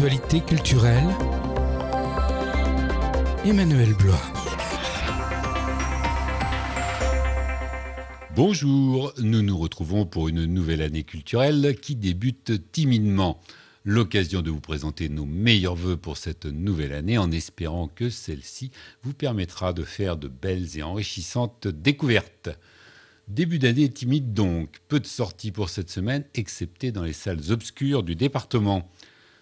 L'actualité culturelle. Emmanuel Blois. Bonjour, nous nous retrouvons pour une nouvelle année culturelle qui débute timidement. L'occasion de vous présenter nos meilleurs voeux pour cette nouvelle année en espérant que celle-ci vous permettra de faire de belles et enrichissantes découvertes. Début d'année timide donc, peu de sorties pour cette semaine, excepté dans les salles obscures du département.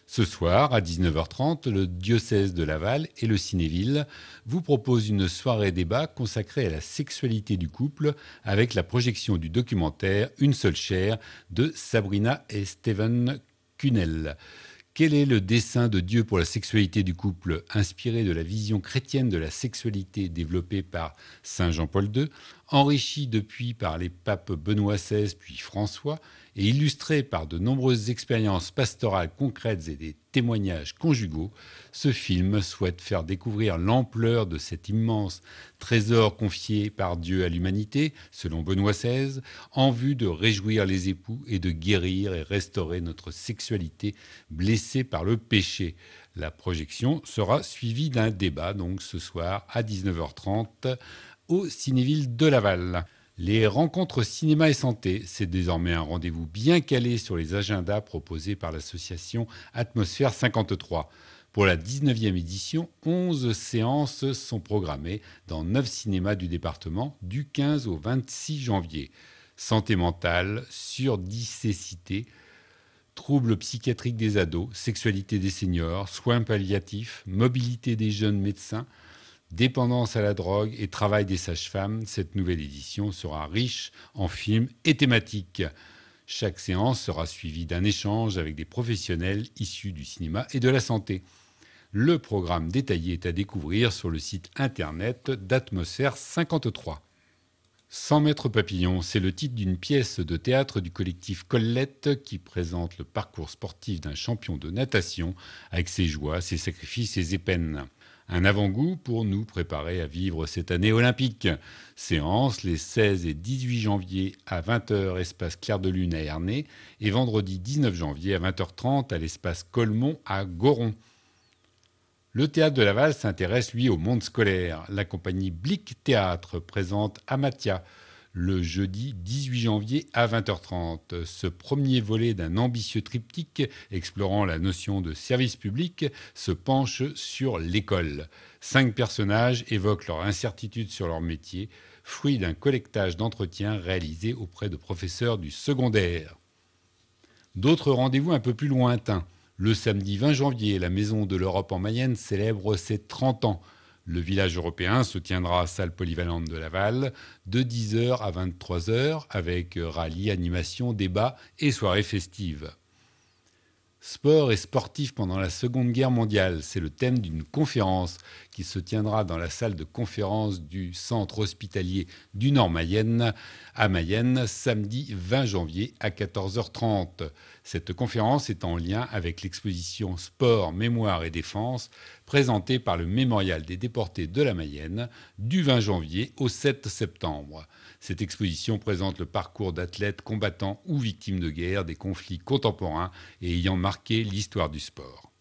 Ce soir, à 19h30, le diocèse de Laval et le Cinéville vous proposent une soirée débat consacrée à la sexualité du couple avec la projection du documentaire Une seule chair de Sabrina et Steven Cunel. Quel est le dessein de Dieu pour la sexualité du couple, inspiré de la vision chrétienne de la sexualité développée par Saint Jean-Paul II, enrichi depuis par les papes Benoît XVI puis François, et illustré par de nombreuses expériences pastorales concrètes et des témoignages conjugaux, ce film souhaite faire découvrir l'ampleur de cet immense trésor confié par Dieu à l'humanité, selon Benoît XVI, en vue de réjouir les époux et de guérir et restaurer notre sexualité blessée par le péché. La projection sera suivie d'un débat, donc ce soir à 19h30 au Cinéville de Laval. Les rencontres cinéma et santé, c'est désormais un rendez-vous bien calé sur les agendas proposés par l'association Atmosphère 53. Pour la 19e édition, 11 séances sont programmées dans 9 cinémas du département du 15 au 26 janvier. Santé mentale, surdicécité, troubles psychiatriques des ados, sexualité des seniors, soins palliatifs, mobilité des jeunes médecins, Dépendance à la drogue et travail des sages-femmes, cette nouvelle édition sera riche en films et thématiques. Chaque séance sera suivie d'un échange avec des professionnels issus du cinéma et de la santé. Le programme détaillé est à découvrir sur le site internet d'Atmosphère 53. 100 mètres papillon, c'est le titre d'une pièce de théâtre du collectif Collette qui présente le parcours sportif d'un champion de natation avec ses joies, ses sacrifices, ses peines un avant-goût pour nous préparer à vivre cette année olympique. Séance les 16 et 18 janvier à 20h espace Clair de Lune à Ernée et vendredi 19 janvier à 20h30 à l'espace Colmont à Goron. Le théâtre de Laval s'intéresse lui au monde scolaire. La compagnie Blick Théâtre présente Amatia, le jeudi 18 janvier à 20h30. Ce premier volet d'un ambitieux triptyque explorant la notion de service public se penche sur l'école. Cinq personnages évoquent leur incertitude sur leur métier, fruit d'un collectage d'entretiens réalisé auprès de professeurs du secondaire. D'autres rendez-vous un peu plus lointains. Le samedi 20 janvier, la Maison de l'Europe en Mayenne célèbre ses 30 ans. Le village européen se tiendra à salle polyvalente de Laval de 10h à 23h avec rallye, animation, débat et soirée festive. Sport et sportif pendant la Seconde Guerre mondiale, c'est le thème d'une conférence qui se tiendra dans la salle de conférence du centre hospitalier du Nord Mayenne à Mayenne samedi 20 janvier à 14h30. Cette conférence est en lien avec l'exposition Sport, Mémoire et Défense présentée par le Mémorial des déportés de la Mayenne du 20 janvier au 7 septembre. Cette exposition présente le parcours d'athlètes combattants ou victimes de guerre des conflits contemporains et ayant l'histoire du sport.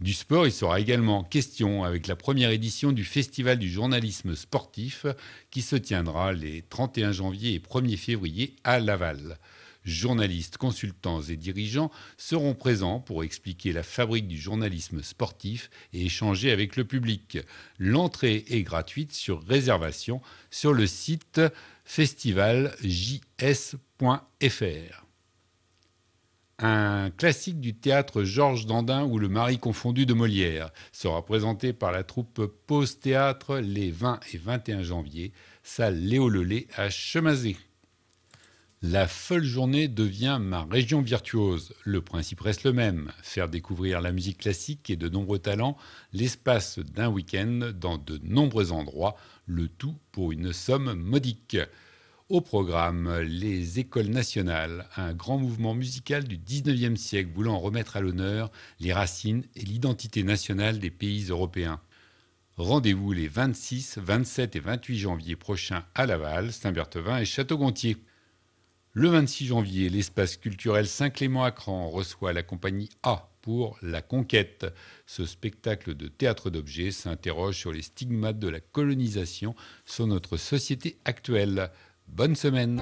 Du sport, il sera également question avec la première édition du Festival du journalisme sportif qui se tiendra les 31 janvier et 1er février à Laval journalistes, consultants et dirigeants seront présents pour expliquer la fabrique du journalisme sportif et échanger avec le public. L'entrée est gratuite sur réservation sur le site festivaljs.fr. Un classique du théâtre Georges Dandin ou Le mari confondu de Molière sera présenté par la troupe Pause Théâtre les 20 et 21 janvier, salle Léo à Chemazé. La folle journée devient ma région virtuose. Le principe reste le même, faire découvrir la musique classique et de nombreux talents l'espace d'un week-end dans de nombreux endroits, le tout pour une somme modique. Au programme, les écoles nationales, un grand mouvement musical du 19e siècle voulant remettre à l'honneur les racines et l'identité nationale des pays européens. Rendez-vous les 26, 27 et 28 janvier prochains à Laval, Saint-Berthevin et Château-Gontier. Le 26 janvier, l'espace culturel Saint-Clément-Acran reçoit la compagnie A pour La Conquête. Ce spectacle de théâtre d'objets s'interroge sur les stigmates de la colonisation sur notre société actuelle. Bonne semaine